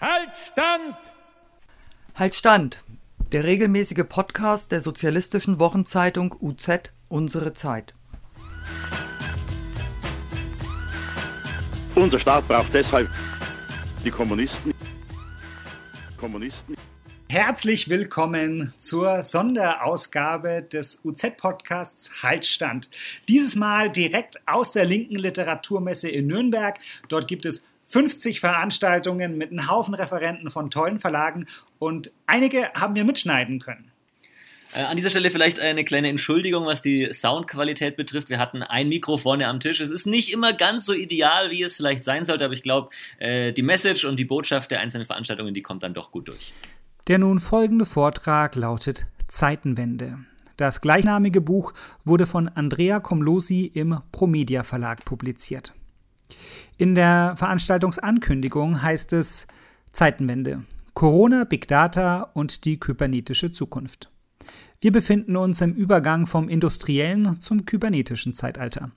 Halt Stand! Halt Stand! Der regelmäßige Podcast der sozialistischen Wochenzeitung UZ Unsere Zeit. Unser Staat braucht deshalb die Kommunisten. Kommunisten. Herzlich willkommen zur Sonderausgabe des UZ-Podcasts Haltstand. Dieses Mal direkt aus der linken Literaturmesse in Nürnberg. Dort gibt es 50 Veranstaltungen mit einem Haufen Referenten von tollen Verlagen und einige haben wir mitschneiden können. Äh, an dieser Stelle vielleicht eine kleine Entschuldigung, was die Soundqualität betrifft. Wir hatten ein Mikro vorne am Tisch. Es ist nicht immer ganz so ideal, wie es vielleicht sein sollte, aber ich glaube, äh, die Message und die Botschaft der einzelnen Veranstaltungen, die kommt dann doch gut durch. Der nun folgende Vortrag lautet Zeitenwende. Das gleichnamige Buch wurde von Andrea Komlosi im Promedia Verlag publiziert. In der Veranstaltungsankündigung heißt es Zeitenwende, Corona, Big Data und die kybernetische Zukunft. Wir befinden uns im Übergang vom industriellen zum kybernetischen Zeitalter.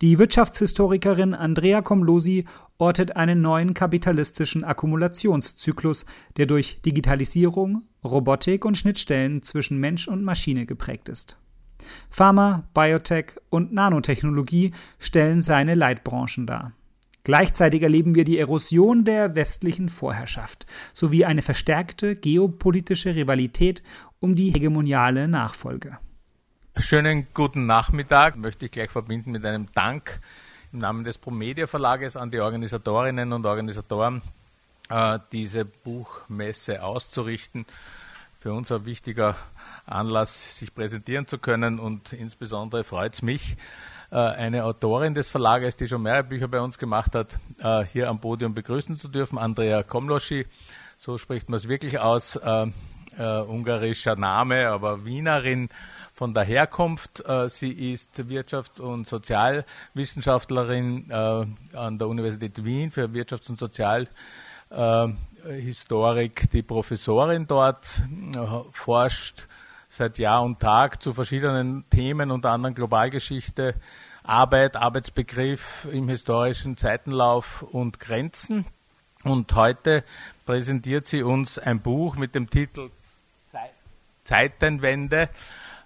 Die Wirtschaftshistorikerin Andrea Komlosi ortet einen neuen kapitalistischen Akkumulationszyklus, der durch Digitalisierung, Robotik und Schnittstellen zwischen Mensch und Maschine geprägt ist. Pharma, Biotech und Nanotechnologie stellen seine Leitbranchen dar. Gleichzeitig erleben wir die Erosion der westlichen Vorherrschaft sowie eine verstärkte geopolitische Rivalität um die hegemoniale Nachfolge. Schönen guten Nachmittag. Möchte ich gleich verbinden mit einem Dank im Namen des Promedia Verlages an die Organisatorinnen und Organisatoren, äh, diese Buchmesse auszurichten. Für uns ein wichtiger Anlass, sich präsentieren zu können und insbesondere freut es mich, eine Autorin des Verlages, die schon mehrere Bücher bei uns gemacht hat, äh, hier am Podium begrüßen zu dürfen, Andrea Komloschi. So spricht man es wirklich aus. Äh, ungarischer Name, aber Wienerin von der Herkunft. sie ist Wirtschafts- und Sozialwissenschaftlerin an der Universität Wien für Wirtschafts- und Sozialhistorik, die Professorin dort, forscht seit Jahr und Tag zu verschiedenen Themen, unter anderem Globalgeschichte, Arbeit, Arbeitsbegriff im historischen Zeitenlauf und Grenzen. Und heute präsentiert sie uns ein Buch mit dem Titel Zeitenwende,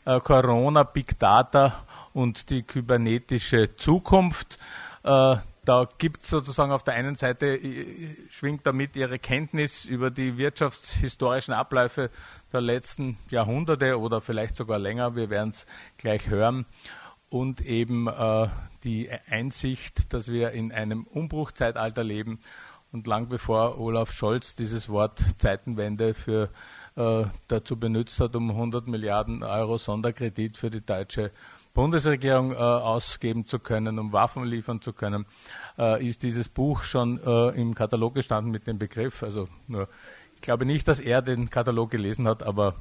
äh, Corona, Big Data und die kybernetische Zukunft. Äh, da gibt es sozusagen auf der einen Seite, äh, schwingt damit ihre Kenntnis über die wirtschaftshistorischen Abläufe der letzten Jahrhunderte oder vielleicht sogar länger, wir werden es gleich hören, und eben äh, die Einsicht, dass wir in einem Umbruchzeitalter leben und lang bevor Olaf Scholz dieses Wort Zeitenwende für äh, dazu benutzt hat, um 100 Milliarden Euro Sonderkredit für die deutsche Bundesregierung äh, ausgeben zu können, um Waffen liefern zu können, äh, ist dieses Buch schon äh, im Katalog gestanden mit dem Begriff. Also nur glaube nicht, dass er den Katalog gelesen hat, aber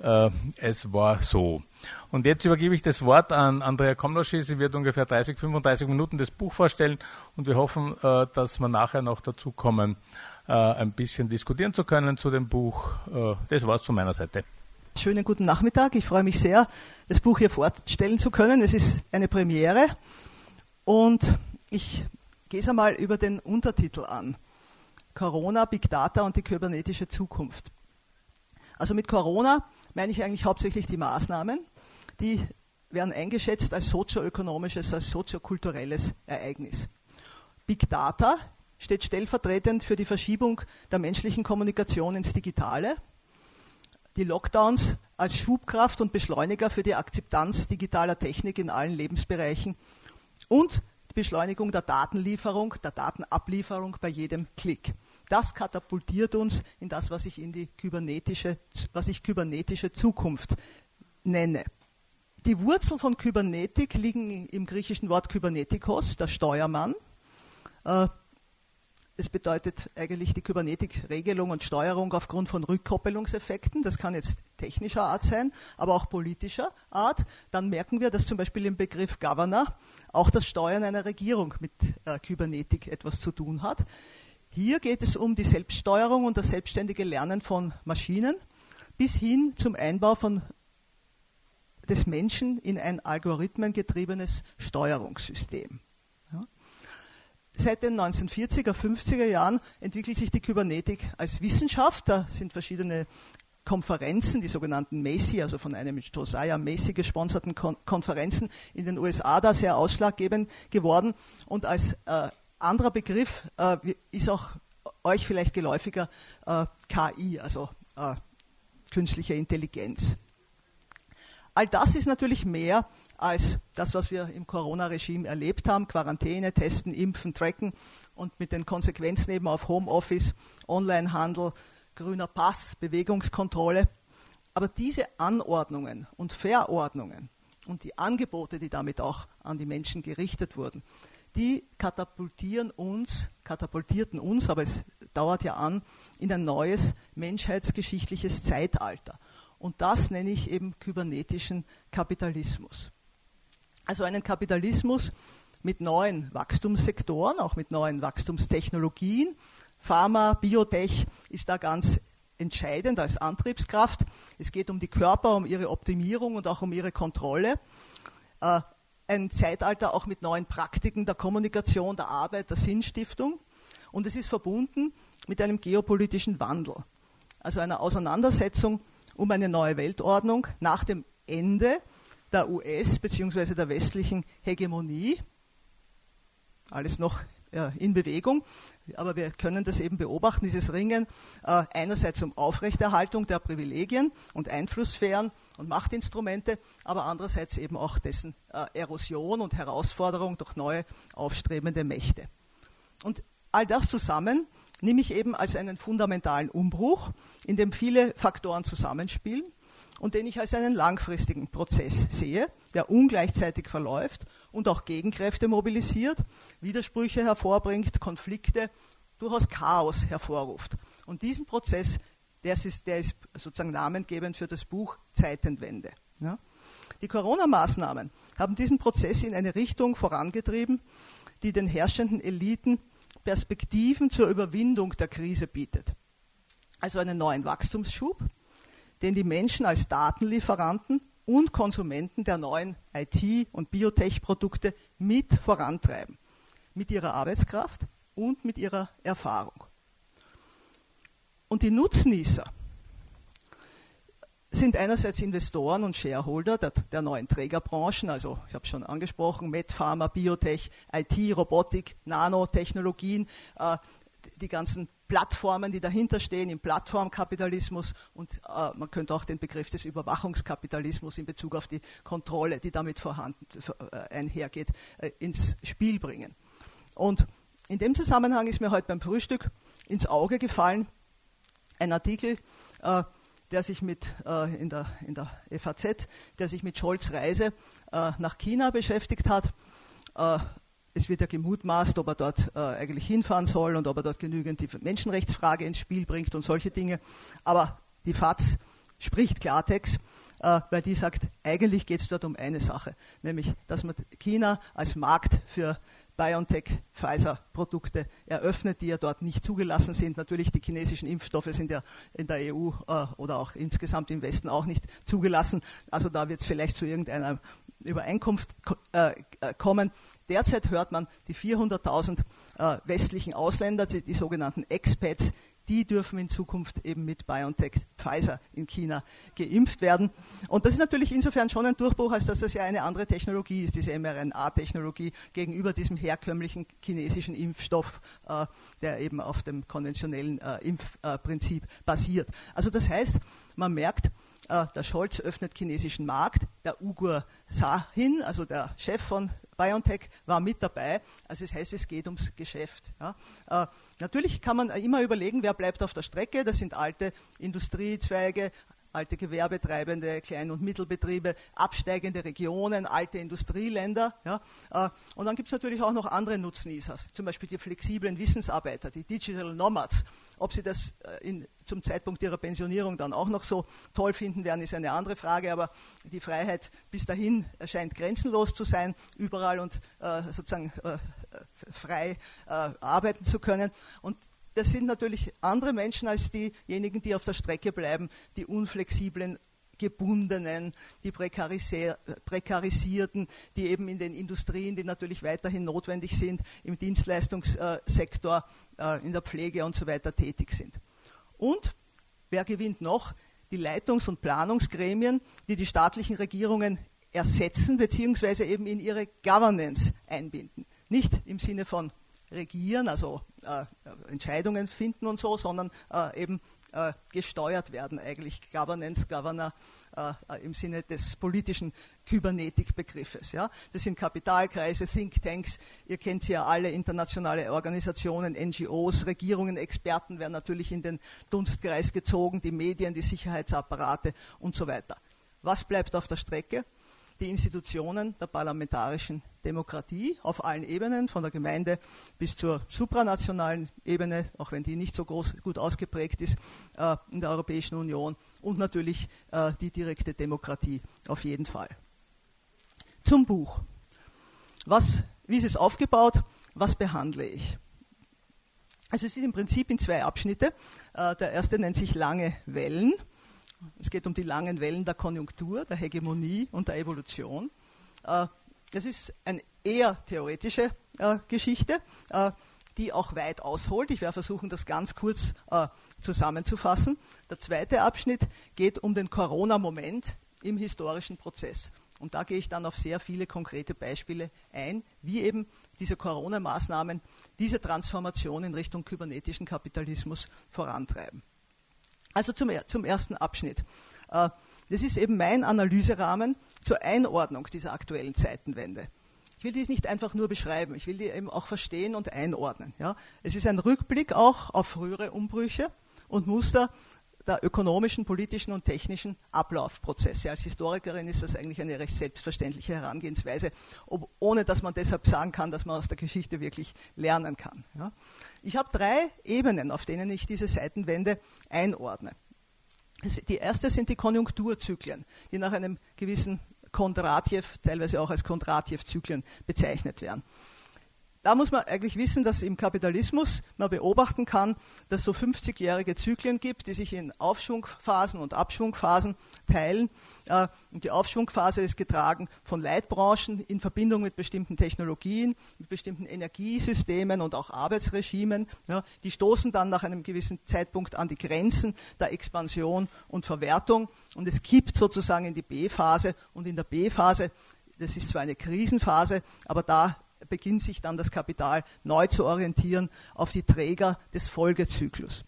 äh, es war so. Und jetzt übergebe ich das Wort an Andrea Komloschi. Sie wird ungefähr 30, 35 Minuten das Buch vorstellen und wir hoffen, äh, dass wir nachher noch dazu kommen, äh, ein bisschen diskutieren zu können zu dem Buch. Äh, das war's von meiner Seite. Schönen guten Nachmittag. Ich freue mich sehr, das Buch hier vorstellen zu können. Es ist eine Premiere und ich gehe es einmal über den Untertitel an. Corona, Big Data und die kybernetische Zukunft. Also mit Corona meine ich eigentlich hauptsächlich die Maßnahmen, die werden eingeschätzt als sozioökonomisches, als soziokulturelles Ereignis. Big Data steht stellvertretend für die Verschiebung der menschlichen Kommunikation ins Digitale, die Lockdowns als Schubkraft und Beschleuniger für die Akzeptanz digitaler Technik in allen Lebensbereichen und die Beschleunigung der Datenlieferung, der Datenablieferung bei jedem Klick. Das katapultiert uns in das, was ich in die kybernetische, was ich kybernetische Zukunft nenne. Die Wurzeln von Kybernetik liegen im griechischen Wort Kybernetikos, der Steuermann. Es bedeutet eigentlich die Kybernetik-Regelung und Steuerung aufgrund von Rückkoppelungseffekten. Das kann jetzt technischer Art sein, aber auch politischer Art. Dann merken wir, dass zum Beispiel im Begriff Governor auch das Steuern einer Regierung mit äh, Kybernetik etwas zu tun hat. Hier geht es um die Selbststeuerung und das selbstständige Lernen von Maschinen bis hin zum Einbau von des Menschen in ein algorithmengetriebenes Steuerungssystem. Seit den 1940er, 50er Jahren entwickelt sich die Kybernetik als Wissenschaft. Da sind verschiedene Konferenzen, die sogenannten Macy, also von einem Josiah Macy gesponserten Kon Konferenzen in den USA da sehr ausschlaggebend geworden. Und als äh, anderer Begriff äh, ist auch euch vielleicht geläufiger äh, KI, also äh, künstliche Intelligenz. All das ist natürlich mehr als das, was wir im Corona-Regime erlebt haben. Quarantäne, Testen, Impfen, Tracken und mit den Konsequenzen eben auf Homeoffice, Onlinehandel, grüner Pass, Bewegungskontrolle. Aber diese Anordnungen und Verordnungen und die Angebote, die damit auch an die Menschen gerichtet wurden, die katapultieren uns, katapultierten uns, aber es dauert ja an, in ein neues menschheitsgeschichtliches Zeitalter. Und das nenne ich eben kybernetischen Kapitalismus. Also einen Kapitalismus mit neuen Wachstumssektoren, auch mit neuen Wachstumstechnologien. Pharma, Biotech ist da ganz entscheidend als Antriebskraft. Es geht um die Körper, um ihre Optimierung und auch um ihre Kontrolle. Äh, ein Zeitalter auch mit neuen Praktiken der Kommunikation, der Arbeit, der Sinnstiftung. Und es ist verbunden mit einem geopolitischen Wandel, also einer Auseinandersetzung um eine neue Weltordnung nach dem Ende der US- bzw. der westlichen Hegemonie. Alles noch in Bewegung, aber wir können das eben beobachten, dieses Ringen äh, einerseits um Aufrechterhaltung der Privilegien und Einflusssphären und Machtinstrumente, aber andererseits eben auch dessen äh, Erosion und Herausforderung durch neue aufstrebende Mächte. Und all das zusammen nehme ich eben als einen fundamentalen Umbruch, in dem viele Faktoren zusammenspielen und den ich als einen langfristigen Prozess sehe, der ungleichzeitig verläuft und auch Gegenkräfte mobilisiert, Widersprüche hervorbringt, Konflikte, durchaus Chaos hervorruft. Und diesen Prozess, der ist, der ist sozusagen namengebend für das Buch Zeitenwende. Ja. Die Corona-Maßnahmen haben diesen Prozess in eine Richtung vorangetrieben, die den herrschenden Eliten Perspektiven zur Überwindung der Krise bietet. Also einen neuen Wachstumsschub, den die Menschen als Datenlieferanten und Konsumenten der neuen IT- und Biotech-Produkte mit vorantreiben. Mit ihrer Arbeitskraft und mit ihrer Erfahrung. Und die Nutznießer sind einerseits Investoren und Shareholder der, der neuen Trägerbranchen, also ich habe schon angesprochen, Medpharma, Biotech, IT, Robotik, Nanotechnologien, äh, die ganzen Plattformen, die dahinter stehen im Plattformkapitalismus und äh, man könnte auch den Begriff des Überwachungskapitalismus in Bezug auf die Kontrolle, die damit vorhanden äh, einhergeht, äh, ins Spiel bringen. Und in dem Zusammenhang ist mir heute beim Frühstück ins Auge gefallen ein Artikel, äh, der sich mit äh, in, der, in der FAZ, der sich mit Scholz Reise äh, nach China beschäftigt hat. Es wird ja gemutmaßt, ob er dort äh, eigentlich hinfahren soll und ob er dort genügend die Menschenrechtsfrage ins Spiel bringt und solche Dinge. Aber die FAZ spricht Klartext, äh, weil die sagt, eigentlich geht es dort um eine Sache, nämlich, dass man China als Markt für BioNTech, Pfizer-Produkte eröffnet, die ja dort nicht zugelassen sind. Natürlich die chinesischen Impfstoffe sind ja in der EU äh, oder auch insgesamt im Westen auch nicht zugelassen. Also da wird es vielleicht zu irgendeiner Übereinkunft äh, äh, kommen. Derzeit hört man, die 400.000 äh, westlichen Ausländer, die, die sogenannten Expats, die dürfen in Zukunft eben mit BioNTech Pfizer in China geimpft werden. Und das ist natürlich insofern schon ein Durchbruch, als dass das ja eine andere Technologie ist, diese mRNA-Technologie gegenüber diesem herkömmlichen chinesischen Impfstoff, äh, der eben auf dem konventionellen äh, Impfprinzip basiert. Also das heißt, man merkt, äh, der Scholz öffnet chinesischen Markt, der Ugur Sahin, also der Chef von BioNTech war mit dabei. Also das heißt, es geht ums Geschäft. Ja. Äh, natürlich kann man immer überlegen, wer bleibt auf der Strecke. Das sind alte Industriezweige, alte Gewerbetreibende, Klein- und Mittelbetriebe, absteigende Regionen, alte Industrieländer. Ja. Äh, und dann gibt es natürlich auch noch andere Nutznießer, zum Beispiel die flexiblen Wissensarbeiter, die Digital Nomads. Ob sie das äh, in, zum Zeitpunkt ihrer Pensionierung dann auch noch so toll finden werden, ist eine andere Frage, aber die Freiheit bis dahin scheint grenzenlos zu sein, überall und äh, sozusagen äh, frei äh, arbeiten zu können. Und das sind natürlich andere Menschen als diejenigen, die auf der Strecke bleiben, die unflexiblen Gebundenen, die Prekarisierten, die eben in den Industrien, die natürlich weiterhin notwendig sind, im Dienstleistungssektor, äh, in der Pflege und so weiter tätig sind. Und wer gewinnt noch? Die Leitungs- und Planungsgremien, die die staatlichen Regierungen ersetzen bzw. eben in ihre Governance einbinden. Nicht im Sinne von regieren, also äh, Entscheidungen finden und so, sondern äh, eben äh, gesteuert werden, eigentlich Governance, Governor äh, im Sinne des politischen Kybernetik-Begriffes. Ja? Das sind Kapitalkreise, Thinktanks, ihr kennt sie ja alle, internationale Organisationen, NGOs, Regierungen, Experten werden natürlich in den Dunstkreis gezogen, die Medien, die Sicherheitsapparate und so weiter. Was bleibt auf der Strecke? Die Institutionen der parlamentarischen Demokratie auf allen Ebenen, von der Gemeinde bis zur supranationalen Ebene, auch wenn die nicht so groß, gut ausgeprägt ist äh, in der Europäischen Union, und natürlich äh, die direkte Demokratie auf jeden Fall. Zum Buch. Was, wie ist es aufgebaut? Was behandle ich? Also es ist im Prinzip in zwei Abschnitte. Äh, der erste nennt sich Lange Wellen. Es geht um die langen Wellen der Konjunktur, der Hegemonie und der Evolution. Äh, das ist eine eher theoretische äh, Geschichte, äh, die auch weit ausholt. Ich werde versuchen, das ganz kurz zusammenzufassen. Der zweite Abschnitt geht um den Corona-Moment im historischen Prozess. Und da gehe ich dann auf sehr viele konkrete Beispiele ein, wie eben diese Corona-Maßnahmen diese Transformation in Richtung kybernetischen Kapitalismus vorantreiben. Also zum, zum ersten Abschnitt. Äh, das ist eben mein Analyserahmen zur Einordnung dieser aktuellen Zeitenwende. Ich will dies nicht einfach nur beschreiben, ich will die eben auch verstehen und einordnen. Ja. Es ist ein Rückblick auch auf frühere Umbrüche und Muster der ökonomischen, politischen und technischen Ablaufprozesse. Als Historikerin ist das eigentlich eine recht selbstverständliche Herangehensweise, ob, ohne dass man deshalb sagen kann, dass man aus der Geschichte wirklich lernen kann. Ja. Ich habe drei Ebenen, auf denen ich diese Seitenwende einordne. Die erste sind die Konjunkturzyklen, die nach einem gewissen Kondratjew, teilweise auch als Kondratjew-Zyklen bezeichnet werden da muss man eigentlich wissen, dass im Kapitalismus man beobachten kann, dass es so 50-jährige Zyklen gibt, die sich in Aufschwungphasen und Abschwungphasen teilen. Äh, die Aufschwungphase ist getragen von Leitbranchen in Verbindung mit bestimmten Technologien, mit bestimmten Energiesystemen und auch Arbeitsregimen. Die stoßen dann nach einem gewissen Zeitpunkt an die Grenzen der Expansion und Verwertung und es kippt sozusagen in die B-Phase und in der B-Phase das ist zwar eine Krisenphase, aber da beginnt sich dann das Kapital neu zu orientieren auf die Träger des Folgezyklus.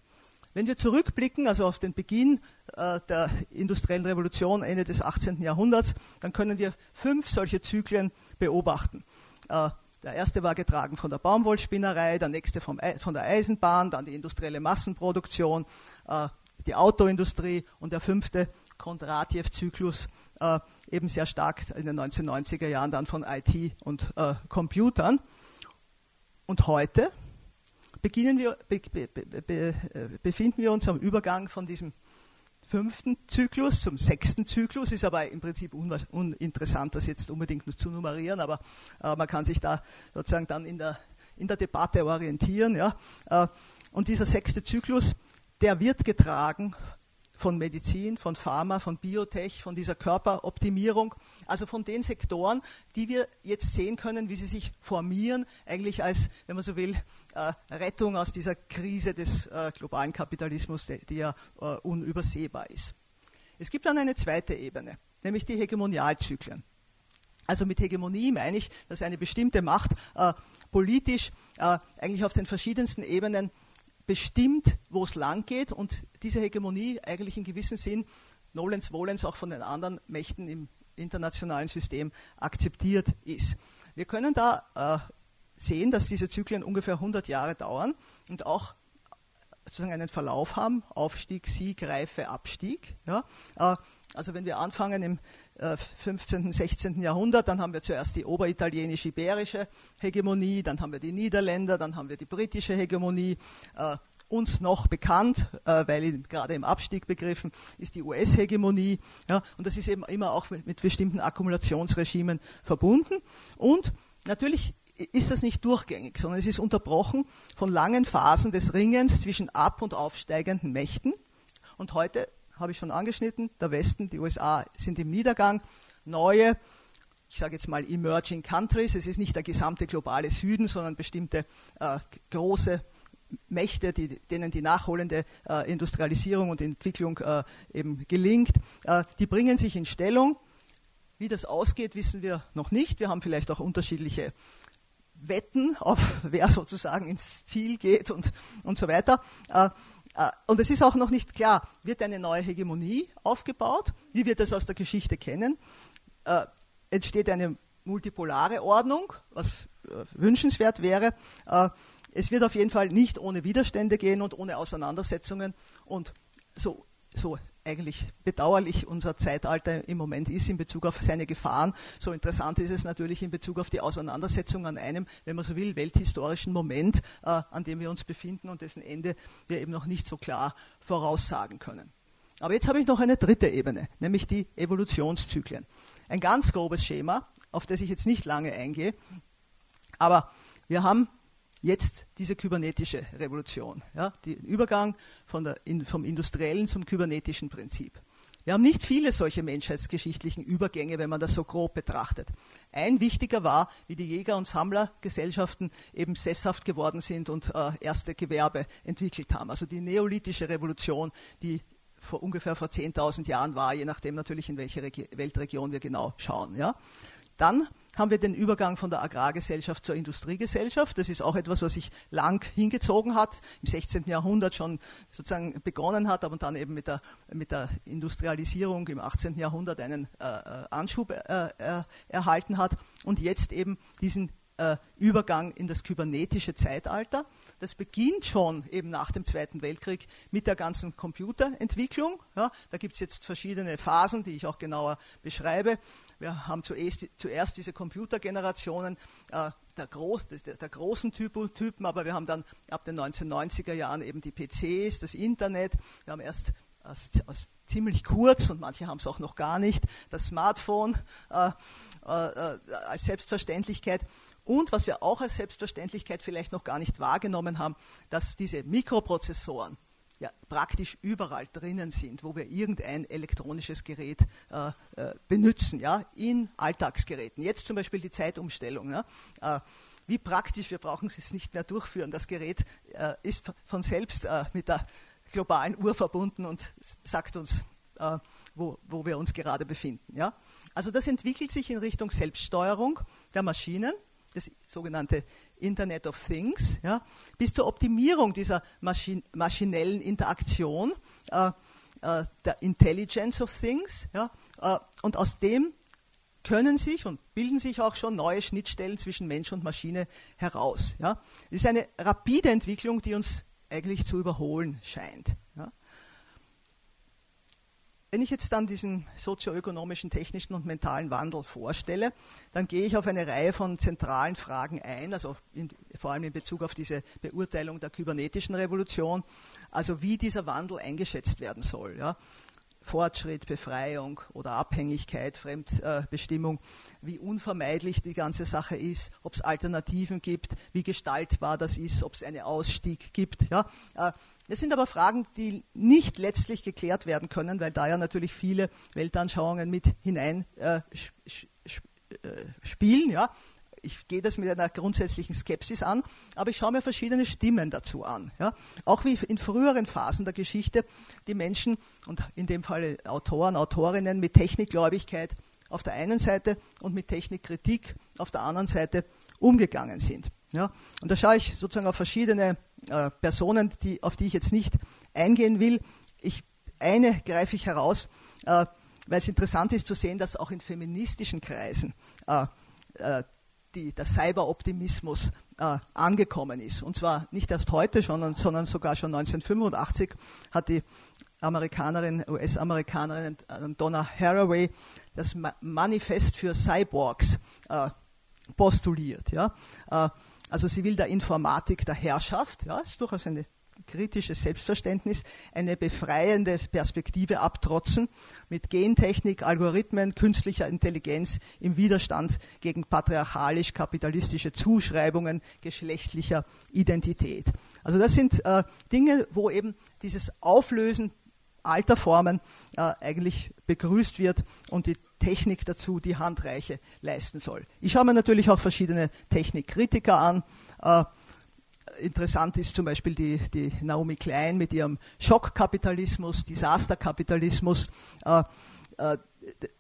Wenn wir zurückblicken, also auf den Beginn äh, der industriellen Revolution Ende des 18. Jahrhunderts, dann können wir fünf solche Zyklen beobachten. Äh, der erste war getragen von der Baumwollspinnerei, der nächste vom, von der Eisenbahn, dann die industrielle Massenproduktion, äh, die Autoindustrie und der fünfte Kondratjew-Zyklus eben sehr stark in den 1990er Jahren dann von IT und Computern. Und heute beginnen wir, be, be, be, äh, befinden wir uns am Übergang von diesem fünften Zyklus zum sechsten Zyklus, ist aber im Prinzip uninteressant, das jetzt unbedingt zu nummerieren, aber äh, man kann sich da sozusagen dann in der, in der Debatte orientieren. Ja. Äh, und dieser sechste Zyklus, der wird getragen von Medizin, von Pharma, von Biotech, von dieser Körperoptimierung, also von den Sektoren, die wir jetzt sehen können, wie sie sich formieren, eigentlich als, wenn man so will, Rettung aus dieser Krise des äh, globalen Kapitalismus, die, ja äh, unübersehbar ist. Es gibt dann eine zweite Ebene, nämlich die Hegemonialzyklen. Also mit Hegemonie meine ich, dass eine bestimmte Macht äh, politisch äh, eigentlich auf den verschiedensten Ebenen bestimmt, wo es lang geht und diese Hegemonie eigentlich in gewissem Sinn nolens volens auch von den anderen Mächten im internationalen System akzeptiert ist. Wir können da äh, sehen, dass diese Zyklen ungefähr 100 Jahre dauern und auch sozusagen einen Verlauf haben, Aufstieg, Sieg, Reife, Abstieg. Ja? Äh, also wenn wir anfangen im äh, 15., 16. Jahrhundert, dann haben wir zuerst die oberitalienische-iberische Hegemonie, dann haben wir die Niederländer, dann haben wir die britische Hegemonie. Äh, uns noch bekannt, äh, weil gerade im Abstieg begriffen, ist die US-Hegemonie. Und das ist eben immer auch mit bestimmten Akkumulationsregimen verbunden. Und natürlich ist das nicht durchgängig, sondern es ist unterbrochen von langen Phasen des Ringens zwischen ab- und aufsteigenden Mächten. Und heute habe ich schon angeschnitten, der Westen, die USA sind im Niedergang. Neue, ich sage jetzt mal Emerging Countries, es ist nicht der gesamte globale Süden, sondern bestimmte äh, große Mächte, die, denen die nachholende äh, Industrialisierung und Entwicklung äh, eben gelingt, äh, die bringen sich in Stellung. Wie das ausgeht, wissen wir noch nicht. Wir haben vielleicht auch unterschiedliche Wetten, auf wer sozusagen ins Ziel geht und, und so weiter. Äh, äh, und es ist auch noch nicht klar, wird eine neue Hegemonie aufgebaut, wie wir das aus der Geschichte kennen, äh, entsteht eine multipolare Ordnung, was wünschenswert wäre. Es wird auf jeden Fall nicht ohne Widerstände gehen und ohne Auseinandersetzungen und so, so eigentlich bedauerlich unser Zeitalter im Moment ist in Bezug auf seine Gefahren. So interessant ist es natürlich in Bezug auf die Auseinandersetzung an einem, wenn man so will, welthistorischen Moment, äh, an dem wir uns befinden und dessen Ende wir eben noch nicht so klar voraussagen können. Aber jetzt habe ich noch eine dritte Ebene, nämlich die Evolutionszyklen. Ein ganz grobes Schema, auf das ich jetzt nicht lange eingehe, aber wir haben jetzt diese kybernetische Revolution, ja, den Übergang der, in, vom industriellen zum kybernetischen Prinzip. Wir haben nicht viele solche menschheitsgeschichtlichen Übergänge, wenn man das so grob betrachtet. Ein wichtiger war, wie die Jäger- und Sammlergesellschaften eben sesshaft geworden sind und äh, erste Gewerbe entwickelt haben. Also die neolithische Revolution, die vor ungefähr vor 10.000 Jahren war, je nachdem natürlich in welche Regi Weltregion wir genau schauen. Ja. Dann haben wir den Übergang von der Agrargesellschaft zur Industriegesellschaft. Das ist auch etwas, was sich lang hingezogen hat, im 16. Jahrhundert schon sozusagen begonnen hat, aber dann eben mit der, mit der Industrialisierung im 18. Jahrhundert einen äh, äh, Anschub äh, äh, erhalten hat und jetzt eben diesen äh, Übergang in das kybernetische Zeitalter. Das beginnt schon eben nach dem Zweiten Weltkrieg mit der ganzen Computerentwicklung. Ja, da gibt es jetzt verschiedene Phasen, die ich auch genauer beschreibe. Wir haben zuerst, zuerst diese Computergenerationen äh, der, Groß, der, der, großen Typen, aber wir haben dann ab den 1990er Jahren eben die PCs, das Internet. Wir haben erst aus, aus ziemlich kurz und manche haben es auch noch gar nicht, das Smartphone äh, äh, als Selbstverständlichkeit. Und was wir auch als Selbstverständlichkeit vielleicht noch gar nicht wahrgenommen haben, dass diese Mikroprozessoren ja, praktisch überall drinnen sind, wo wir irgendein elektronisches Gerät äh, äh, benutzen, ja, in Alltagsgeräten. Jetzt zum Beispiel die Zeitumstellung. Ja, äh, wie praktisch, wir brauchen es nicht mehr durchführen. Das Gerät äh, ist von selbst äh, mit der globalen Uhr verbunden und sagt uns, äh, wo, wo wir uns gerade befinden. Ja. Also das entwickelt sich in Richtung Selbststeuerung der Maschinen das sogenannte Internet of Things, ja, bis zur Optimierung dieser Maschin maschinellen Interaktion, äh, äh, der Intelligence of Things. Ja, äh, und aus dem können sich und bilden sich auch schon neue Schnittstellen zwischen Mensch und Maschine heraus. Ja. Das ist eine rapide Entwicklung, die uns eigentlich zu überholen scheint. Ja. Wenn ich jetzt dann diesen sozioökonomischen, technischen und mentalen Wandel vorstelle, dann gehe ich auf eine Reihe von zentralen Fragen ein, also in, vor allem in Bezug auf diese Beurteilung der kybernetischen Revolution, also wie dieser Wandel eingeschätzt werden soll. Ja. Fortschritt, Befreiung oder Abhängigkeit, Fremdbestimmung, wie unvermeidlich die ganze Sache ist, ob es Alternativen gibt, wie gestaltbar das ist, ob es einen Ausstieg gibt. Ja. Das sind aber Fragen, die nicht letztlich geklärt werden können, weil da ja natürlich viele Weltanschauungen mit hinein äh, äh spielen. Ja. Ich gehe das mit einer grundsätzlichen Skepsis an, aber ich schaue mir verschiedene Stimmen dazu an. Ja. Auch wie in früheren Phasen der Geschichte die Menschen, und in dem Fall Autoren, Autorinnen mit Technikgläubigkeit auf der einen Seite und mit Technikkritik auf der anderen Seite umgegangen sind. Ja. Und da schaue ich sozusagen auf verschiedene äh, Personen, die, auf die ich jetzt nicht eingehen will. Ich, eine greife ich heraus, äh, weil es interessant ist zu sehen, dass auch in feministischen Kreisen äh, äh die, der Cyberoptimismus äh, angekommen ist. Und zwar nicht erst heute, schon, sondern sogar schon 1985 hat die Amerikanerin, US-Amerikanerin äh, Donna Haraway das Manifest für Cyborgs postuliert. Ja? Also sie will der Informatik der Herrschaft, ja, ist durchaus ein kritisches Selbstverständnis, eine befreiende Perspektive abtrotzen, mit Gentechnik, Algorithmen, künstlicher Intelligenz im Widerstand gegen patriarchalisch-kapitalistische Zuschreibungen geschlechtlicher Identität. Also das sind äh, Dinge, wo eben dieses Auflösen alter Formen äh, eigentlich begrüßt wird und die Technik dazu die Handreiche leisten soll. Ich schaue mir natürlich auch verschiedene Technikkritiker an. Äh, interessant ist zum Beispiel die, die Naomi Klein mit ihrem Schockkapitalismus, Desasterkapitalismus. Äh, äh,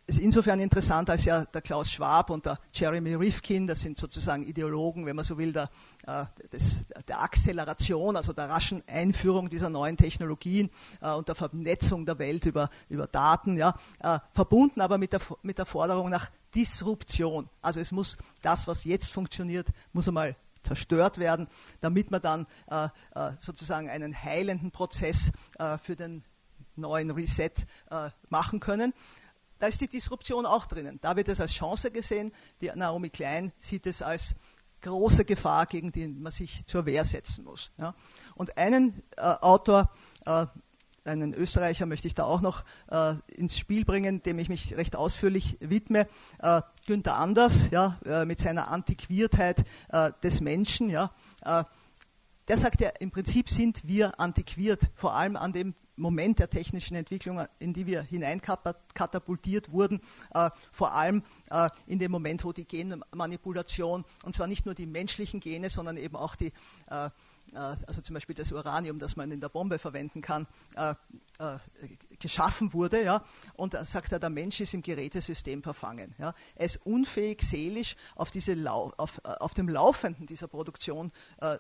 ist insofern interessant, als ja der Klaus Schwab und der Jeremy Rifkin, das sind sozusagen Ideologen, wenn man so will, der, äh, des, der Acceleration, also der raschen Einführung dieser neuen Technologien äh, und der Vernetzung der Welt über, über Daten, ja, äh, verbunden aber mit der, mit der Forderung nach Disruption. Also es muss das, was jetzt funktioniert, muss einmal zerstört werden, damit man dann sozusagen einen heilenden Prozess für den neuen Reset machen können. Da ist die Disruption auch drinnen. Da wird es als Chance gesehen. Die Naomi Klein sieht es als große Gefahr, gegen die man sich zur Wehr setzen muss. Ja. Und einen äh, Autor, äh, einen Österreicher möchte ich da auch noch äh, ins Spiel bringen, dem ich mich recht ausführlich widme. Äh, Günther Anders, ja, äh, mit seiner Antiquiertheit äh, des Menschen, ja, äh, der sagt ja, im Prinzip sind wir antiquiert, vor allem an dem Moment der technischen Entwicklung, in die wir hineinkatapultiert wurden, äh, vor allem äh, in dem Moment, wo die Genmanipulation, und zwar nicht nur die menschlichen Gene, sondern eben auch die, äh, äh also zum Beispiel das Uranium, das man in der Bombe verwenden kann, äh, äh, geschaffen wurde. Ja? Und da sagt er, der Mensch ist im Gerätesystem verfangen. Ja? Er ist unfähig, seelisch auf, diese Lau auf, auf dem Laufenden dieser Produktion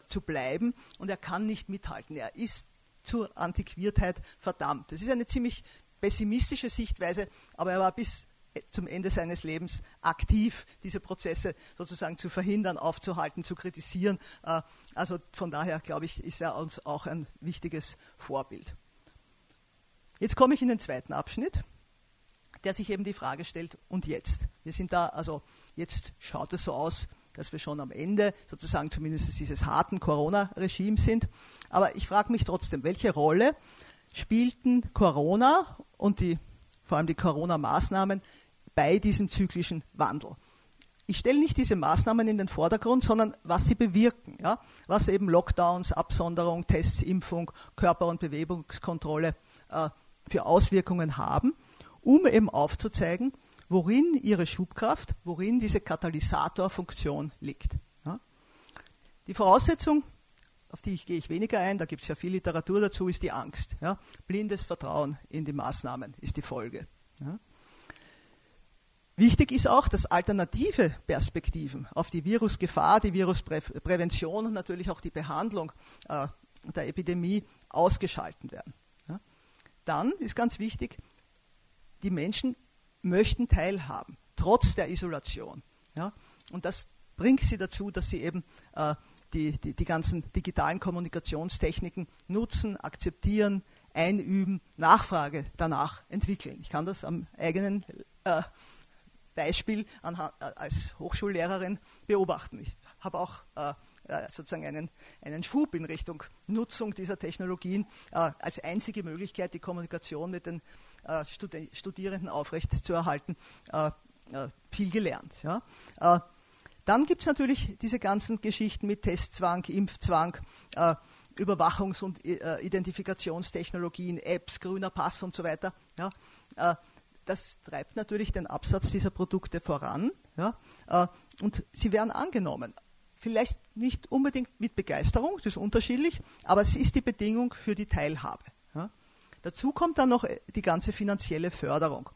zu bleiben und er kann nicht mithalten. Er ist zur Antiquiertheit verdammt. Das ist eine ziemlich pessimistische Sichtweise, aber er war bis zum Ende seines Lebens aktiv, diese Prozesse sozusagen zu verhindern, aufzuhalten, zu kritisieren. Äh, also von daher, glaube ich, ist er uns auch ein wichtiges Vorbild. Jetzt komme ich in den zweiten Abschnitt, der sich eben die Frage stellt, und jetzt? Wir sind da, also jetzt schaut es so aus, dass wir schon am Ende sozusagen zumindest dieses harten Corona-Regimes sind. Aber ich frage mich trotzdem, welche Rolle spielten Corona und die, vor allem die Corona-Maßnahmen bei diesem zyklischen Wandel? Ich stelle nicht diese Maßnahmen in den Vordergrund, sondern was sie bewirken. Ja? Was eben Lockdowns, Absonderung, Tests, Impfung, Körper- und Bewegungskontrolle äh, für Auswirkungen haben, um eben aufzuzeigen, worin ihre Schubkraft, worin diese Katalysatorfunktion liegt. Ja? Die Voraussetzung, auf die ich, gehe ich weniger ein, da gibt es ja viel Literatur dazu, ist die Angst. Ja? Blindes Vertrauen in die Maßnahmen ist die Folge. Ja? Wichtig ist auch, dass alternative Perspektiven auf die Virusgefahr, die Virusprävention und natürlich auch die Behandlung äh, der Epidemie ausgeschalten werden. Ja? Dann ist ganz wichtig, die Menschen möchten teilhaben, trotz der Isolation. Ja? Und das bringt sie dazu, dass sie eben äh, die, die, die ganzen digitalen Kommunikationstechniken nutzen, akzeptieren, einüben, Nachfrage danach entwickeln. Ich kann das am eigenen äh, Beispiel anhand, äh, als Hochschullehrerin beobachten. Ich habe auch äh, äh, sozusagen einen, einen Schub in Richtung Nutzung dieser Technologien äh, als einzige Möglichkeit, die Kommunikation mit den äh, Studi Studierenden aufrechtzuerhalten, äh, äh, viel gelernt. Ja. Äh, dann gibt es natürlich diese ganzen Geschichten mit Testzwang, Impfzwang, Überwachungs- und Identifikationstechnologien, Apps, grüner Pass und so weiter. Ja. das treibt natürlich den Absatz dieser Produkte voran ja, und sie werden angenommen vielleicht nicht unbedingt mit Begeisterung, das ist unterschiedlich, aber es ist die Bedingung für die Teilhabe. Ja. Dazu kommt dann noch äh, die ganze finanzielle Förderung.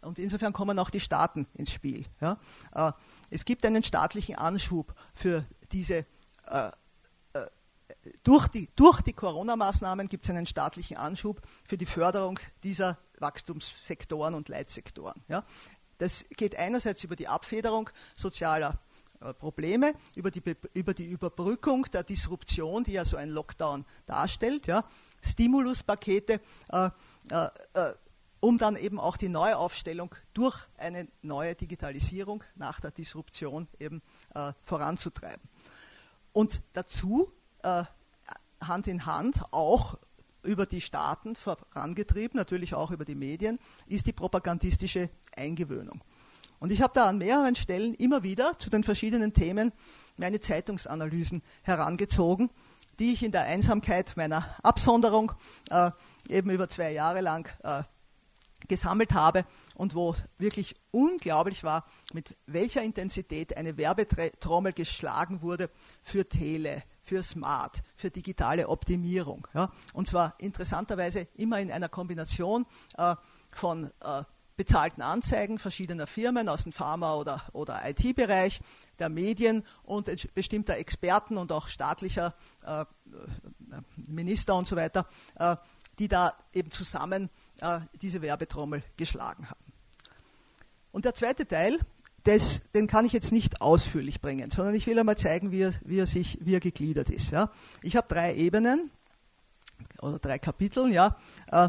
Und insofern kommen auch die Staaten ins Spiel. Ja. Es gibt einen staatlichen Anschub für diese äh, äh durch die, durch die Corona-Maßnahmen gibt es einen staatlichen Anschub für die Förderung dieser Wachstumssektoren und Leitsektoren. Ja. Das geht einerseits über die Abfederung sozialer äh, Probleme, über die, über die Überbrückung der Disruption, die ja so ein Lockdown darstellt, ja, Stimuluspakete, äh, äh, äh, um dann eben auch die Neuaufstellung durch eine neue Digitalisierung nach der Disruption eben äh, voranzutreiben. Und dazu äh, Hand in Hand auch über die Staaten vorangetrieben, natürlich auch über die Medien, ist die propagandistische Eingewöhnung. Und ich habe da an mehreren Stellen immer wieder zu den verschiedenen Themen meine Zeitungsanalysen herangezogen, die ich in der Einsamkeit meiner Absonderung äh, eben über zwei Jahre lang äh, gesammelt habe und wo wirklich unglaublich war, mit welcher Intensität eine Werbetrommel geschlagen wurde für Tele, für Smart, für digitale Optimierung. Ja? Und zwar interessanterweise immer in einer Kombination äh, von äh, bezahlten Anzeigen verschiedener Firmen aus dem Pharma- oder, oder IT-Bereich, der Medien und bestimmter Experten und auch staatlicher äh, äh, Minister und so weiter, äh, die da eben zusammen äh, diese Werbetrommel geschlagen haben. Und der zweite Teil, das, den kann ich jetzt nicht ausführlich bringen, sondern ich will einmal zeigen, wie er, wie er, sich, wie er gegliedert ist. Ja. Ich habe drei Ebenen oder drei Kapitel. Ja. Äh,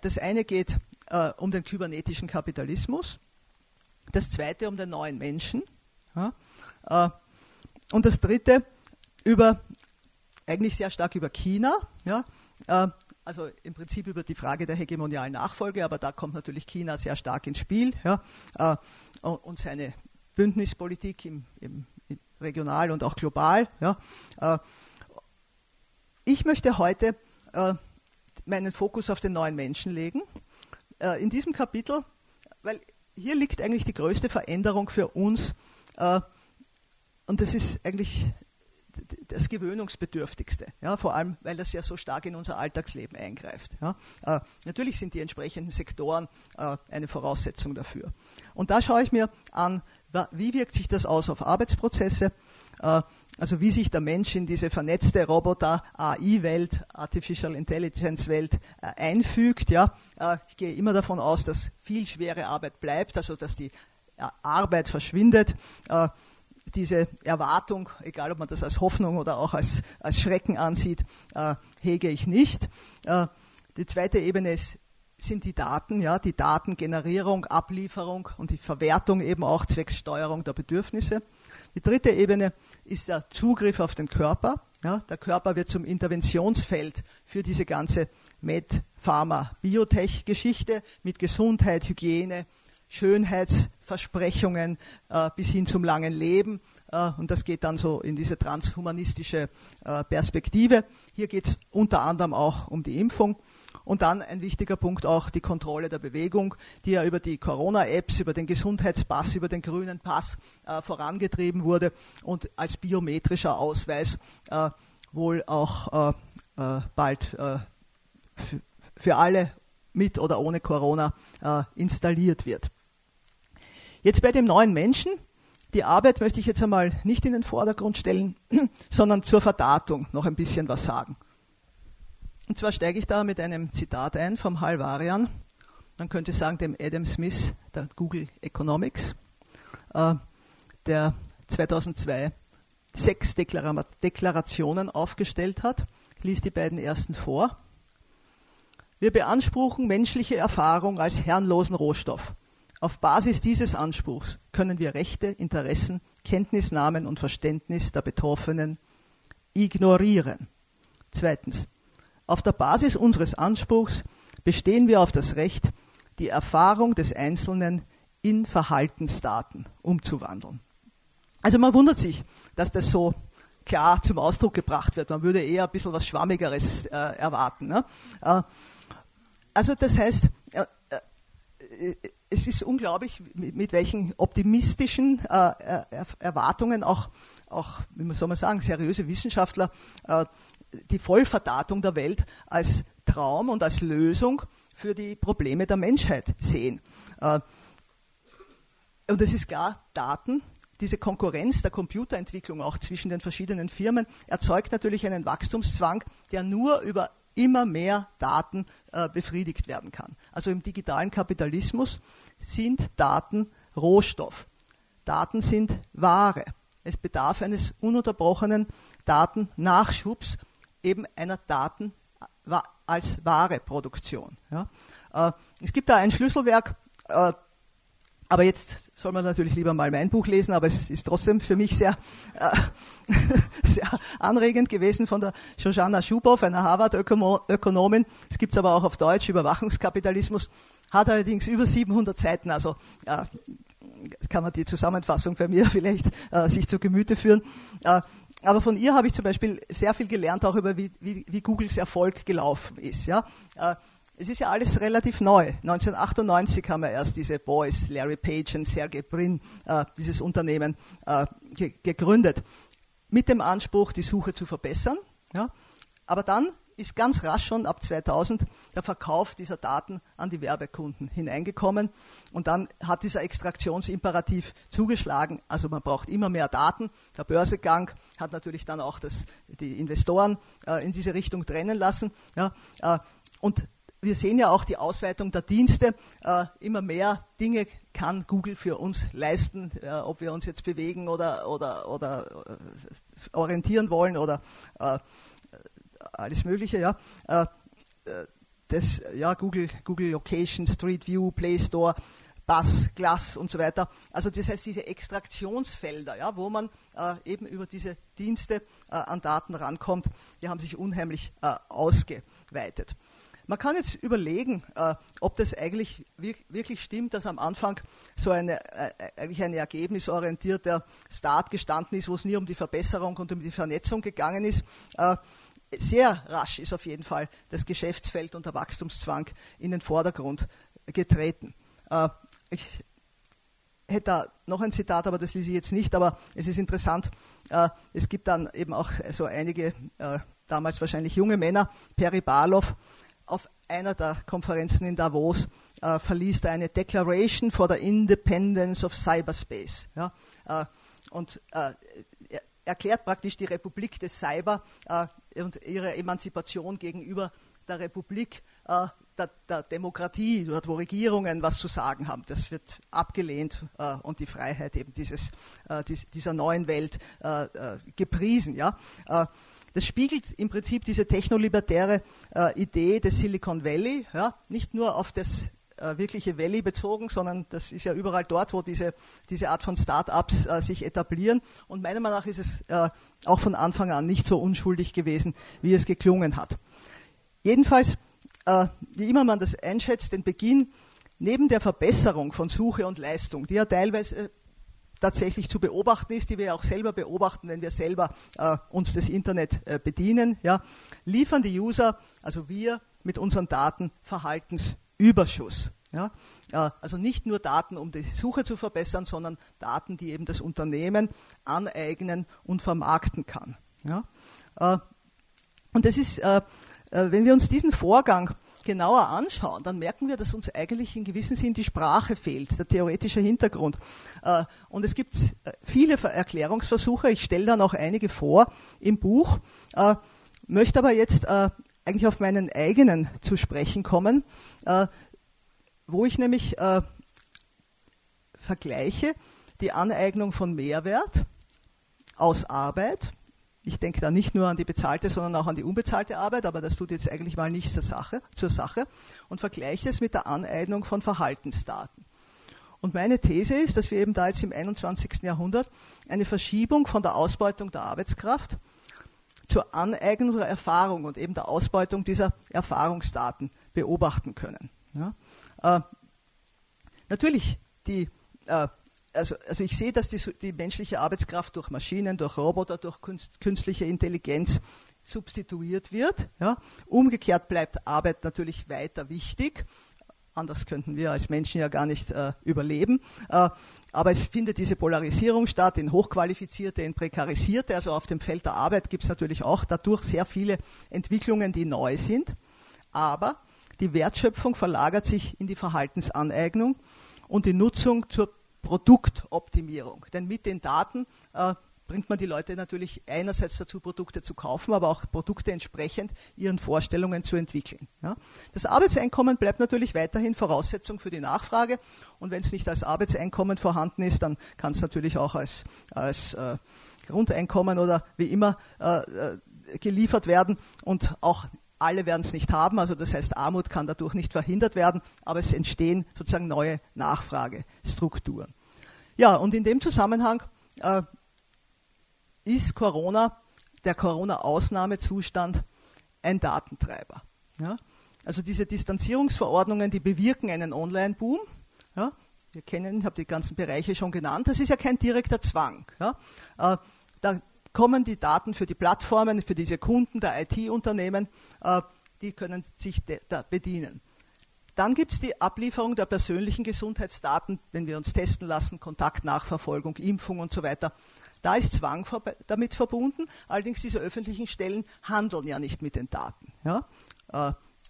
das eine geht äh, um den kybernetischen Kapitalismus, das zweite um den neuen Menschen ja. Äh, und das dritte über eigentlich sehr stark über China. Ja. Also im Prinzip über die Frage der hegemonialen Nachfolge, aber da kommt natürlich China sehr stark ins Spiel ja, äh, und seine Bündnispolitik im, im, regional und auch global. Ja. Äh, ich möchte heute äh, meinen Fokus auf den neuen Menschen legen. In diesem Kapitel, weil hier liegt eigentlich die größte Veränderung für uns und das ist eigentlich das Gewöhnungsbedürftigste, ja, vor allem, weil das ja so stark in unser Alltagsleben eingreift. Ja. Äh, natürlich sind die entsprechenden Sektoren äh, eine Voraussetzung dafür. Und da schaue ich mir an, wie wirkt sich das aus auf Arbeitsprozesse, äh, also wie sich der Mensch in diese vernetzte Roboter-AI-Welt, Artificial Intelligence-Welt äh, einfügt. Ja. Äh, ich gehe immer davon aus, dass viel schwere Arbeit bleibt, also dass die Arbeit verschwindet diese Erwartung, egal ob man das als Hoffnung oder auch als, als Schrecken ansieht, äh, hege ich nicht. Äh, die zweite Ebene ist, sind die Daten, ja, die Datengenerierung, Ablieferung und die Verwertung eben auch zwecks Steuerung der Bedürfnisse. Die dritte Ebene ist der Zugriff auf den Körper. Ja, der Körper wird zum Interventionsfeld für diese ganze Med-, Pharma-, Biotech-Geschichte mit Gesundheit, Hygiene, Schönheitsversprechungen äh, bis hin zum langen Leben. Äh, und das geht dann so in diese transhumanistische äh, Perspektive. Hier geht es unter anderem auch um die Impfung. Und dann ein wichtiger Punkt auch die Kontrolle der Bewegung, die ja über die Corona-Apps, über den Gesundheitspass, über den grünen Pass äh, vorangetrieben wurde und als biometrischer Ausweis äh, wohl auch äh, bald für alle mit oder ohne Corona installiert wird. Jetzt bei dem neuen Menschen, die Arbeit möchte ich jetzt einmal nicht in den Vordergrund stellen, sondern zur Verdatung noch ein bisschen was sagen. Und zwar steige ich da mit einem Zitat ein vom Halvarian, man könnte sagen dem Adam Smith der Google Economics, äh, der 2002 sechs Deklara Deklarationen aufgestellt hat. Ich lese die beiden ersten vor. Wir beanspruchen menschliche Erfahrung als herrenlosen Rohstoff. Auf Basis dieses Anspruchs können wir Rechte, Interessen, Kenntnisnahmen und Verständnis der Betroffenen ignorieren. Zweitens. Auf der Basis unseres Anspruchs bestehen wir auf das Recht, die Erfahrung des Einzelnen in Verhaltensdaten umzuwandeln. Also man wundert sich, dass das so klar zum Ausdruck gebracht wird. Man würde eher ein bisschen was Schwammigeres äh, erwarten. Ne? Äh, also das heißt, äh, äh es ist unglaublich, mit, mit welchen optimistischen äh, Erwartungen auch, auch, wie soll man sagen, seriöse Wissenschaftler äh, die Vollverdatung der Welt als Traum und als Lösung für die Probleme der Menschheit sehen. Äh, und es ist klar, Daten, diese Konkurrenz der Computerentwicklung auch zwischen den verschiedenen Firmen erzeugt natürlich einen Wachstumszwang, der nur über immer mehr Daten äh, befriedigt werden kann. Also im digitalen Kapitalismus sind Daten Rohstoff. Daten sind Ware. Es bedarf eines ununterbrochenen Datennachschubs, eben einer Daten als Wareproduktion. Ja. Äh, es gibt da ein Schlüsselwerk, äh, aber jetzt soll man natürlich lieber mal mein Buch lesen, aber es ist trotzdem für mich sehr, äh, sehr anregend gewesen von der Shoshana Schubow, einer Harvard-Ökonomin. Es gibt es aber auch auf Deutsch, Überwachungskapitalismus, hat allerdings über 700 Seiten, also äh, kann man die Zusammenfassung bei mir vielleicht äh, sich zu Gemüte führen. Äh, aber von ihr habe ich zum Beispiel sehr viel gelernt, auch über wie, wie, wie Googles Erfolg gelaufen ist. Ja? Es ist ja alles relativ neu. 1998 haben wir erst diese Boys, Larry Page und Sergey Brin, äh, dieses Unternehmen äh, ge gegründet, mit dem Anspruch, die Suche zu verbessern. Ja? Aber dann ist ganz rasch schon ab 2000 der Verkauf dieser Daten an die Werbekunden hineingekommen und dann hat dieser Extraktionsimperativ zugeschlagen. Also man braucht immer mehr Daten. Der Börsegang hat natürlich dann auch das, die Investoren äh, in diese Richtung trennen lassen. Ja, äh, und wir sehen ja auch die Ausweitung der Dienste. Äh, immer mehr Dinge kann Google für uns leisten, äh, ob wir uns jetzt bewegen oder, oder, oder äh, orientieren wollen oder äh, alles Mögliche, ja. Äh, äh, das, ja, Google, Google Location, Street View, Play Store, Bus, Glass und so weiter. Also das heißt, diese Extraktionsfelder, ja, wo man eben über diese Dienste an Daten rankommt, die haben sich unheimlich ausgeweitet. Man kann jetzt überlegen, äh, ob das eigentlich wirklich stimmt, dass am Anfang so eine, äh, eigentlich ein ergebnisorientierter Start gestanden ist, wo es nie um die Verbesserung und um die Vernetzung gegangen ist. Äh, sehr rasch ist auf jeden Fall das Geschäftsfeld und der Wachstumszwang in den Vordergrund getreten. Äh, ich hätte da noch ein Zitat, aber das lese ich jetzt nicht, aber es ist interessant. Äh, es gibt dann eben auch so einige, äh, damals wahrscheinlich junge Männer, Peri Barlow, auf einer der Konferenzen in Davos äh, verließ da eine Declaration for the Independence of Cyberspace. Ja? Äh, und äh, erklärt praktisch die Republik des Cyber äh, und ihre Emanzipation gegenüber der Republik äh, der, der, Demokratie, dort wo Regierungen was zu sagen haben. Das wird abgelehnt äh, und die Freiheit eben dieses, dies, dieser neuen Welt gepriesen. Ja? Das spiegelt im Prinzip diese technolibertäre Idee des Silicon Valley, ja? nicht nur auf das äh, wirkliche Valley bezogen, sondern das ist ja überall dort, wo diese, diese Art von Start-ups äh, sich etablieren. Und meiner Meinung nach ist es äh, auch von Anfang an nicht so unschuldig gewesen, wie es geklungen hat. Jedenfalls, äh, wie immer man das einschätzt, den Beginn neben der Verbesserung von Suche und Leistung, die ja teilweise äh, tatsächlich zu beobachten ist, die wir auch selber beobachten, wenn wir selber äh, uns das Internet äh, bedienen, ja, liefern die User, also wir mit unseren Daten Verhaltens Überschuss. Ja? Also nicht nur Daten, um die Suche zu verbessern, sondern Daten, die eben das Unternehmen aneignen und vermarkten kann. Ja? Äh, und das ist, äh, äh, wenn wir uns diesen Vorgang genauer anschauen, dann merken wir, dass uns eigentlich in gewissem Sinn die Sprache fehlt, der theoretische Hintergrund. Und es gibt viele Erklärungsversuche, ich stelle da noch einige vor im Buch, möchte aber jetzt eigentlich auf meinen eigenen zu sprechen kommen, äh, wo ich nämlich äh, vergleiche die Aneignung von Mehrwert aus Arbeit. Ich denke da nicht nur an die bezahlte, sondern auch an die unbezahlte Arbeit, aber das tut jetzt eigentlich mal nichts zur Sache, zur Sache und vergleiche es mit der Aneignung von Verhaltensdaten. Und meine These ist, dass wir eben da jetzt im 21. Jahrhundert eine Verschiebung von der Ausbeutung der Arbeitskraft zur Aneignung der Erfahrung und eben der Ausbeutung dieser Erfahrungsdaten beobachten können. Ja? Äh, natürlich, die, äh, also, also ich sehe, dass die, die menschliche Arbeitskraft durch Maschinen, durch Roboter, durch künstliche Intelligenz substituiert wird. Ja? Umgekehrt bleibt Arbeit natürlich weiter wichtig. Anders könnten wir als Menschen ja gar nicht äh, überleben. Äh, aber es findet diese Polarisierung statt in Hochqualifizierte, in Prekarisierte. Also auf dem Feld der Arbeit gibt es natürlich auch dadurch sehr viele Entwicklungen, die neu sind. Aber die Wertschöpfung verlagert sich in die Verhaltensaneignung und die Nutzung zur Produktoptimierung. Denn mit den Daten äh, bringt man die Leute natürlich einerseits dazu, Produkte zu kaufen, aber auch Produkte entsprechend ihren Vorstellungen zu entwickeln. Ja. Das Arbeitseinkommen bleibt natürlich weiterhin Voraussetzung für die Nachfrage und wenn es nicht als Arbeitseinkommen vorhanden ist, dann kann es natürlich auch als, als äh, Grundeinkommen oder wie immer äh, äh geliefert werden und auch alle werden es nicht haben, also das heißt, Armut kann dadurch nicht verhindert werden, aber es entstehen sozusagen neue Nachfragestrukturen. Ja, und in dem Zusammenhang äh, ist Corona, der Corona-Ausnahmezustand, ein Datentreiber. Ja? Also diese Distanzierungsverordnungen, die bewirken einen Online-Boom. Ja? Wir kennen, ich habe die ganzen Bereiche schon genannt. Das ist ja kein direkter Zwang. Ja? Äh, da kommen die Daten für die Plattformen, für diese Kunden der IT-Unternehmen, äh, die können sich da bedienen. Dann gibt es die Ablieferung der persönlichen Gesundheitsdaten, wenn wir uns testen lassen, Kontaktnachverfolgung, Impfung und so weiter. Da ist Zwang damit verbunden. Allerdings diese öffentlichen Stellen handeln ja nicht mit den Daten. Ja?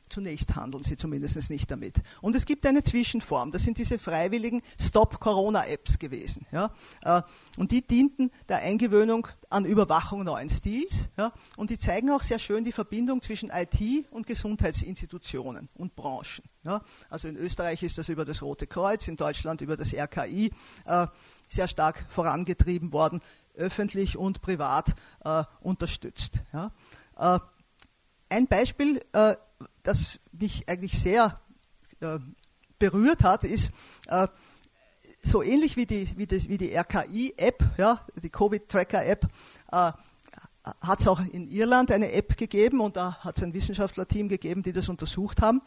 Zunächst handeln sie zumindest nicht damit. Und es gibt eine Zwischenform. Das sind diese freiwilligen Stop-Corona-Apps gewesen. Ja? Äh, und die dienten der Eingewöhnung an Überwachung neuen Stils. Ja? Und die zeigen auch sehr schön die Verbindung zwischen IT und Gesundheitsinstitutionen und Branchen. Ja? Also in Österreich ist das über das Rote Kreuz, in Deutschland über das RKI äh, sehr stark vorangetrieben worden, öffentlich und privat äh, unterstützt. Ja? Äh, ein Beispiel äh, das mich eigentlich sehr äh, berührt hat, ist äh, so ähnlich wie die, wie die, wie die RKI-App, ja, die Covid-Tracker-App, äh, hat es auch in Irland eine App gegeben und da hat es ein Wissenschaftlerteam gegeben, die das untersucht haben.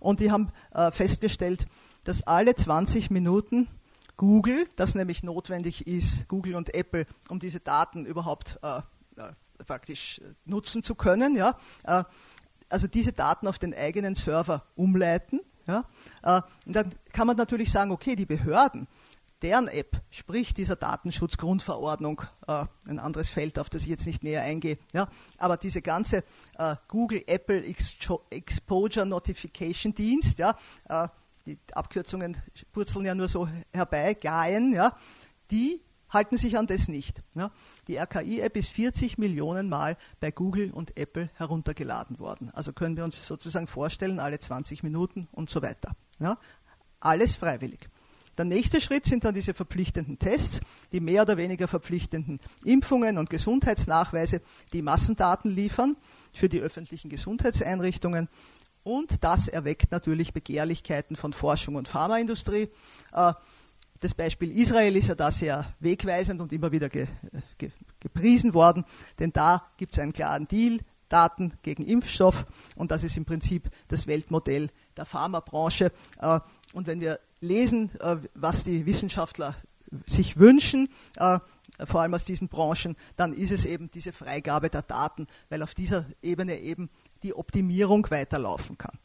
Und die haben äh, festgestellt, dass alle 20 Minuten Google, das nämlich notwendig ist, Google und Apple, um diese Daten überhaupt äh, äh praktisch nutzen zu können, ja, äh, also diese Daten auf den eigenen Server umleiten. Ja? Äh, und dann kann man natürlich sagen, okay, die Behörden, deren App spricht dieser Datenschutzgrundverordnung, äh, ein anderes Feld, auf das ich jetzt nicht näher eingehe. Ja? Aber diese ganze äh, Google Apple Exposure Notification Dienst, ja, äh, die Abkürzungen purzeln ja nur so herbei, GAEN, ja, die halten sich an das nicht. Ja. Die RKI-App ist 40 Millionen Mal bei Google und Apple heruntergeladen worden. Also können wir uns sozusagen vorstellen, alle 20 Minuten und so weiter. Ja. Alles freiwillig. Der nächste Schritt sind dann diese verpflichtenden Tests, die mehr oder weniger verpflichtenden Impfungen und Gesundheitsnachweise, die Massendaten liefern für die öffentlichen Gesundheitseinrichtungen. Und das erweckt natürlich Begehrlichkeiten von Forschung und Pharmaindustrie. Das Beispiel Israel ist ja da sehr wegweisend und immer wieder ge, ge, gepriesen worden, denn da gibt es einen klaren Deal, Daten gegen Impfstoff und das ist im Prinzip das Weltmodell der Pharmabranche. Äh, und wenn wir lesen, äh, was die Wissenschaftler sich wünschen, äh, vor allem aus diesen Branchen, dann ist es eben diese Freigabe der Daten, weil auf dieser Ebene eben die Optimierung weiterlaufen kann.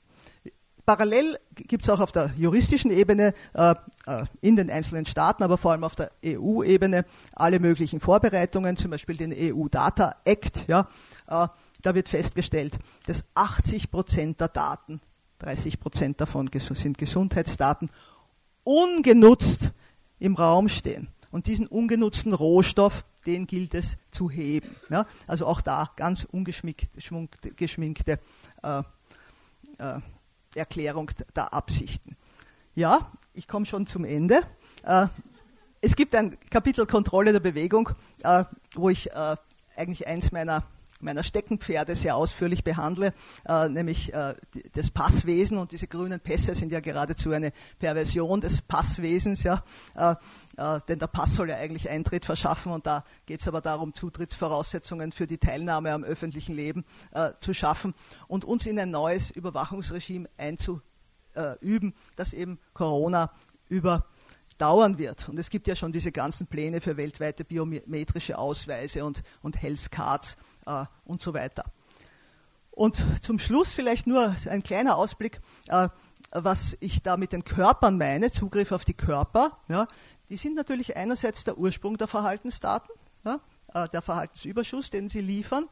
Parallel gibt es auch auf der juristischen Ebene äh, äh, in den einzelnen Staaten, aber vor allem auf der EU-Ebene alle möglichen Vorbereitungen, zum Beispiel den EU-Data Act. Ja, äh, da wird festgestellt, dass 80 Prozent der Daten, 30 Prozent davon sind Gesundheitsdaten, ungenutzt im Raum stehen. Und diesen ungenutzten Rohstoff, den gilt es zu heben. Ja? Also auch da ganz ungeschminkte äh, äh, Erklärung der Absichten. Ja, ich komme schon zum Ende. Äh, es gibt ein Kapitel Kontrolle der Bewegung, äh, wo ich äh, eigentlich eins meiner meiner Steckenpferde sehr ausführlich behandle, äh, nämlich äh, das Passwesen und diese grünen Pässe sind ja geradezu eine Perversion des Passwesens, ja, äh, denn der Pass soll ja eigentlich Eintritt verschaffen und da geht es aber darum, Zutrittsvoraussetzungen für die Teilnahme am öffentlichen Leben zu schaffen und uns in ein neues Überwachungsregime einzuüben, das eben Corona über dauern wird. Und es gibt ja schon diese ganzen Pläne für weltweite biometrische Ausweise und, und Health Cards äh, und so weiter. Und zum Schluss vielleicht nur ein kleiner Ausblick, äh, was ich da mit den Körpern meine, Zugriff auf die Körper. Ja, die sind natürlich einerseits der Ursprung der Verhaltensdaten, ja, äh, der Verhaltensüberschuss, den sie liefern,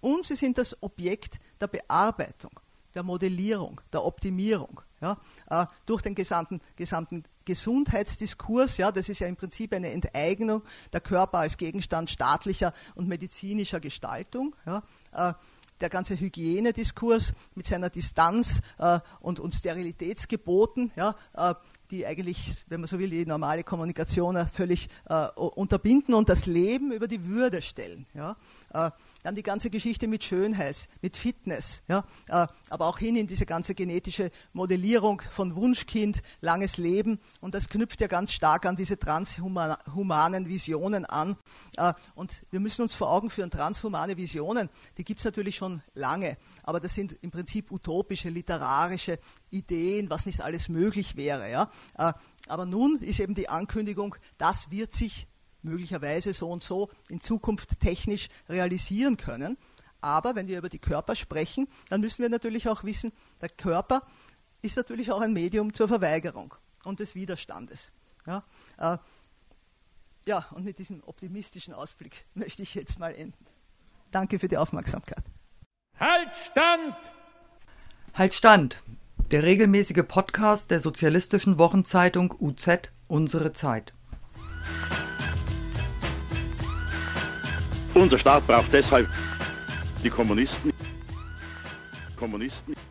und sie sind das Objekt der Bearbeitung, der Modellierung, der Optimierung. Ja, äh, durch den gesamten, gesamten Gesundheitsdiskurs, ja, das ist ja im Prinzip eine Enteignung der Körper als Gegenstand staatlicher und medizinischer Gestaltung. Ja, äh, der ganze Hygienediskurs mit seiner Distanz äh, und, und Sterilitätsgeboten, ja, äh, die eigentlich, wenn man so will, die normale Kommunikation völlig äh, unterbinden und das Leben über die Würde stellen. Ja. Äh, dann die ganze Geschichte mit Schönheit, mit Fitness, ja, äh, aber auch hin in diese ganze genetische Modellierung von Wunschkind, langes Leben. Und das knüpft ja ganz stark an diese transhumanen Visionen an. Äh, und wir müssen uns vor Augen führen, transhumane Visionen, die gibt es natürlich schon lange, aber das sind im Prinzip utopische, literarische Ideen, was nicht alles möglich wäre. Ja. Äh, aber nun ist eben die Ankündigung, das wird sich möglicherweise so und so in Zukunft technisch realisieren können. Aber wenn wir über die Körper sprechen, dann müssen wir natürlich auch wissen, der Körper ist natürlich auch ein Medium zur Verweigerung und des Widerstandes. Ja, äh, ja, und mit diesem optimistischen Ausblick möchte ich jetzt mal enden. Danke für die Aufmerksamkeit. Halt Stand! Halt Stand! Der regelmäßige Podcast der sozialistischen Wochenzeitung UZ Unsere Zeit. Unser Staat braucht deshalb die Kommunisten. Kommunisten. Kommunisten.